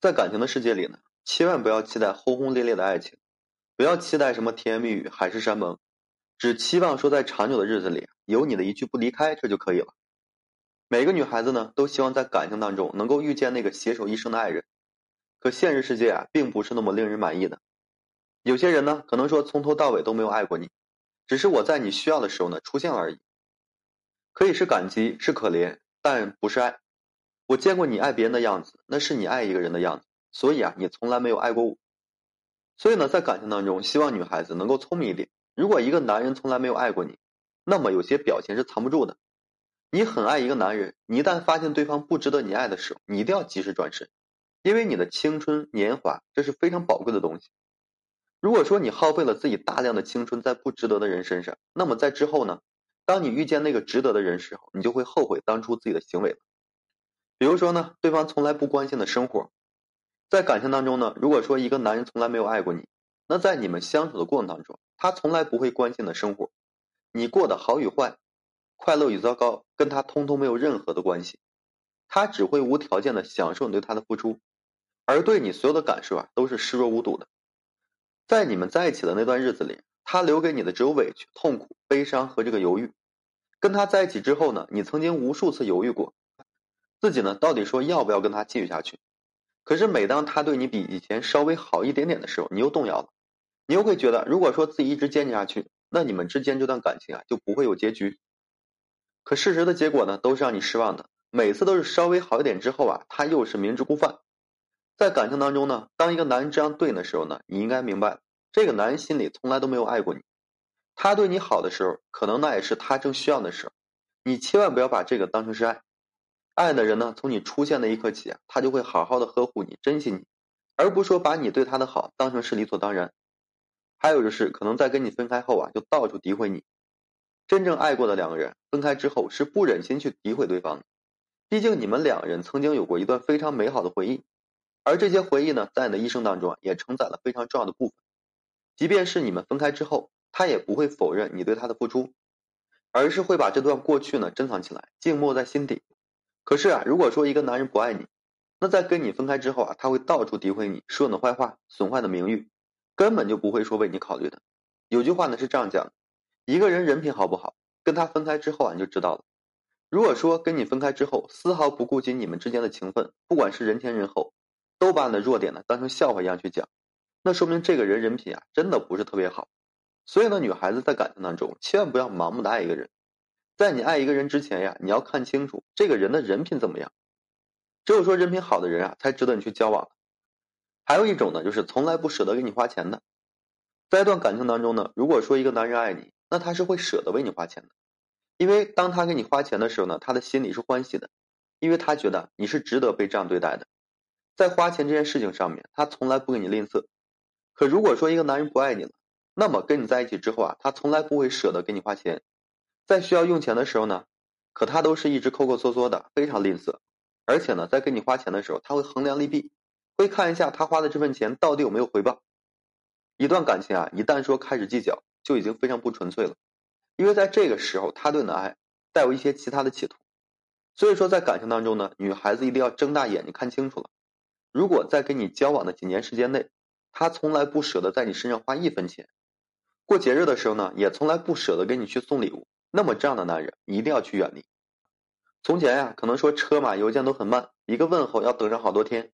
在感情的世界里呢，千万不要期待轰轰烈烈的爱情，不要期待什么甜言蜜语、海誓山盟，只期望说在长久的日子里，有你的一句不离开，这就可以了。每个女孩子呢，都希望在感情当中能够遇见那个携手一生的爱人，可现实世界啊，并不是那么令人满意的。有些人呢，可能说从头到尾都没有爱过你，只是我在你需要的时候呢出现了而已。可以是感激，是可怜，但不是爱。我见过你爱别人的样子，那是你爱一个人的样子。所以啊，你从来没有爱过我。所以呢，在感情当中，希望女孩子能够聪明一点。如果一个男人从来没有爱过你，那么有些表情是藏不住的。你很爱一个男人，你一旦发现对方不值得你爱的时候，你一定要及时转身，因为你的青春年华这是非常宝贵的东西。如果说你耗费了自己大量的青春在不值得的人身上，那么在之后呢，当你遇见那个值得的人时候，你就会后悔当初自己的行为了。比如说呢，对方从来不关心的生活，在感情当中呢，如果说一个男人从来没有爱过你，那在你们相处的过程当中，他从来不会关心的生活，你过得好与坏，快乐与糟糕，跟他通通没有任何的关系，他只会无条件的享受你对他的付出，而对你所有的感受啊，都是视若无睹的。在你们在一起的那段日子里，他留给你的只有委屈、痛苦、悲伤和这个犹豫。跟他在一起之后呢，你曾经无数次犹豫过。自己呢，到底说要不要跟他继续下去？可是每当他对你比以前稍微好一点点的时候，你又动摇了，你又会觉得，如果说自己一直坚持下去，那你们之间这段感情啊就不会有结局。可事实的结果呢，都是让你失望的。每次都是稍微好一点之后啊，他又是明知故犯。在感情当中呢，当一个男人这样对你的时候呢，你应该明白，这个男人心里从来都没有爱过你。他对你好的时候，可能那也是他正需要的时候。你千万不要把这个当成是爱。爱的人呢，从你出现的一刻起，他就会好好的呵护你、珍惜你，而不是说把你对他的好当成是理所当然。还有就是，可能在跟你分开后啊，就到处诋毁你。真正爱过的两个人，分开之后是不忍心去诋毁对方的，毕竟你们两人曾经有过一段非常美好的回忆，而这些回忆呢，在你的一生当中啊，也承载了非常重要的部分。即便是你们分开之后，他也不会否认你对他的付出，而是会把这段过去呢珍藏起来，静默在心底。可是啊，如果说一个男人不爱你，那在跟你分开之后啊，他会到处诋毁你，说你的坏话，损坏的名誉，根本就不会说为你考虑的。有句话呢是这样讲的：一个人人品好不好，跟他分开之后啊你就知道了。如果说跟你分开之后，丝毫不顾及你们之间的情分，不管是人前人后，都把你的弱点呢当成笑话一样去讲，那说明这个人人品啊真的不是特别好。所以呢，女孩子在感情当中千万不要盲目的爱一个人。在你爱一个人之前呀，你要看清楚这个人的人品怎么样。只有说人品好的人啊，才值得你去交往。还有一种呢，就是从来不舍得给你花钱的。在一段感情当中呢，如果说一个男人爱你，那他是会舍得为你花钱的，因为当他给你花钱的时候呢，他的心里是欢喜的，因为他觉得你是值得被这样对待的。在花钱这件事情上面，他从来不给你吝啬。可如果说一个男人不爱你了，那么跟你在一起之后啊，他从来不会舍得给你花钱。在需要用钱的时候呢，可他都是一直抠抠缩缩的，非常吝啬。而且呢，在给你花钱的时候，他会衡量利弊，会看一下他花的这份钱到底有没有回报。一段感情啊，一旦说开始计较，就已经非常不纯粹了。因为在这个时候，他对你的爱带有一些其他的企图。所以说，在感情当中呢，女孩子一定要睁大眼睛看清楚了。如果在跟你交往的几年时间内，他从来不舍得在你身上花一分钱，过节日的时候呢，也从来不舍得给你去送礼物。那么这样的男人，一定要去远离。从前呀，可能说车马邮件都很慢，一个问候要等上好多天。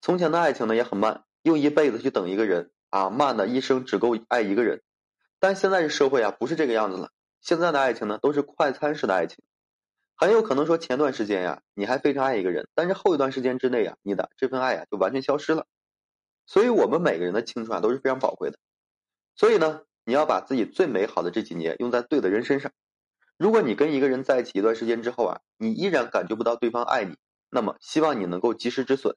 从前的爱情呢也很慢，用一辈子去等一个人啊，慢的一生只够爱一个人。但现在这社会啊，不是这个样子了。现在的爱情呢，都是快餐式的爱情，很有可能说前段时间呀，你还非常爱一个人，但是后一段时间之内呀，你的这份爱呀就完全消失了。所以我们每个人的青春啊都是非常宝贵的，所以呢，你要把自己最美好的这几年用在对的人身上。如果你跟一个人在一起一段时间之后啊，你依然感觉不到对方爱你，那么希望你能够及时止损。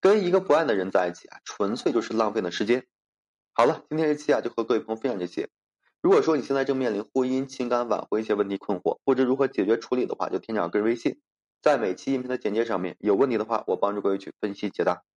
跟一个不爱的人在一起啊，纯粹就是浪费的时间。好了，今天这期啊就和各位朋友分享这些。如果说你现在正面临婚姻、情感挽回一些问题困惑，不知如何解决处理的话，就添加个人微信，在每期音频的简介上面有问题的话，我帮助各位去分析解答。